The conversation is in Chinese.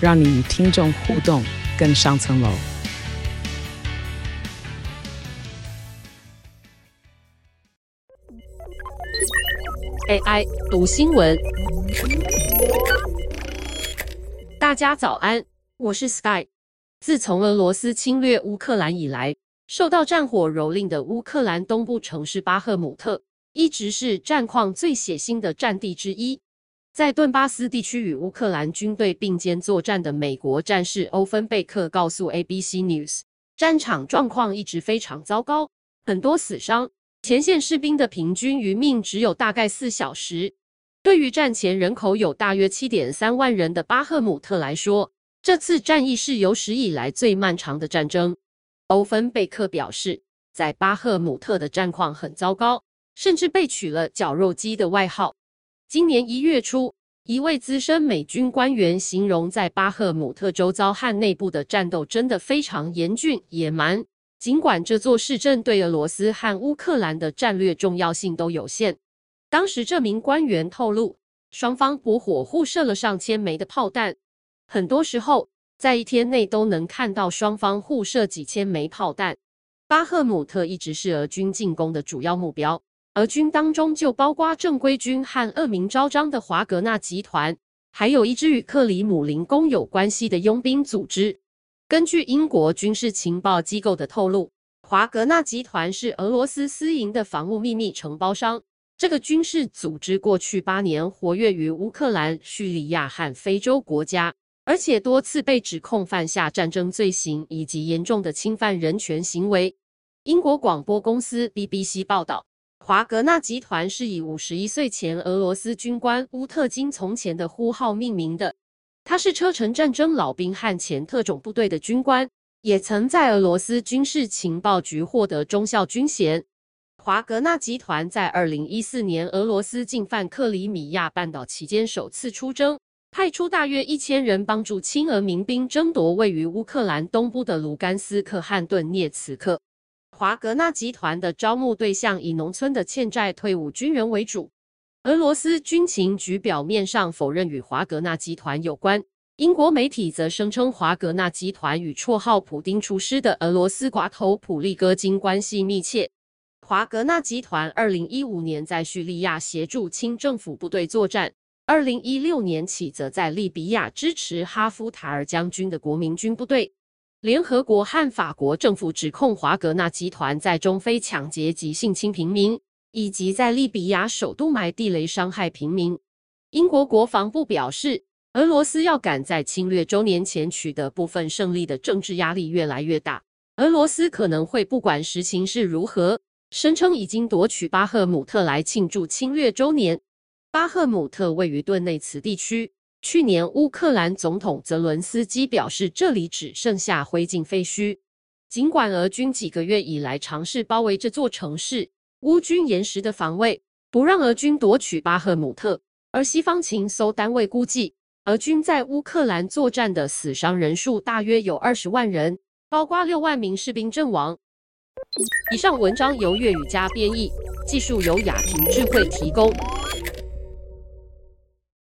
让你与听众互动更上层楼。AI 读新闻，大家早安，我是 Sky。自从俄罗斯侵略乌克兰以来，受到战火蹂躏的乌克兰东部城市巴赫姆特，一直是战况最血腥的战地之一。在顿巴斯地区与乌克兰军队并肩作战的美国战士欧芬贝克告诉 ABC News，战场状况一直非常糟糕，很多死伤，前线士兵的平均余命只有大概四小时。对于战前人口有大约七点三万人的巴赫姆特来说，这次战役是有史以来最漫长的战争。欧芬贝克表示，在巴赫姆特的战况很糟糕，甚至被取了“绞肉机”的外号。今年一月初，一位资深美军官员形容，在巴赫姆特周遭和内部的战斗真的非常严峻野蛮。尽管这座市镇对俄罗斯和乌克兰的战略重要性都有限，当时这名官员透露，双方驳火互射了上千枚的炮弹，很多时候在一天内都能看到双方互射几千枚炮弹。巴赫姆特一直是俄军进攻的主要目标。俄军当中就包括正规军和恶名昭彰的华格纳集团，还有一支与克里姆林宫有关系的佣兵组织。根据英国军事情报机构的透露，华格纳集团是俄罗斯私营的防务秘密承包商。这个军事组织过去八年活跃于乌克兰、叙利亚和非洲国家，而且多次被指控犯下战争罪行以及严重的侵犯人权行为。英国广播公司 BBC 报道。华格纳集团是以五十一岁前俄罗斯军官乌特金从前的呼号命名的。他是车臣战争老兵和前特种部队的军官，也曾在俄罗斯军事情报局获得中校军衔。华格纳集团在二零一四年俄罗斯进犯克里米亚半岛期间首次出征，派出大约一千人帮助亲俄民兵争夺位于乌克兰东部的卢甘斯克和顿涅茨克。华格纳集团的招募对象以农村的欠债退伍军人为主。俄罗斯军情局表面上否认与华格纳集团有关，英国媒体则声称华格纳集团与绰号“普丁厨师”的俄罗斯寡头普利戈金关系密切。华格纳集团二零一五年在叙利亚协助亲政府部队作战，二零一六年起则在利比亚支持哈夫塔尔将军的国民军部队。联合国和法国政府指控华格纳集团在中非抢劫及性侵平民，以及在利比亚首都埋地雷伤害平民。英国国防部表示，俄罗斯要赶在侵略周年前取得部分胜利的政治压力越来越大。俄罗斯可能会不管实情是如何，声称已经夺取巴赫姆特来庆祝侵略周年。巴赫姆特位于顿内茨地区。去年，乌克兰总统泽伦斯基表示，这里只剩下灰烬废墟。尽管俄军几个月以来尝试包围这座城市，乌军严实的防卫不让俄军夺取巴赫姆特。而西方情搜单位估计，俄军在乌克兰作战的死伤人数大约有二十万人，包括六万名士兵阵亡。以上文章由粤语加编译，技术由雅婷智慧提供。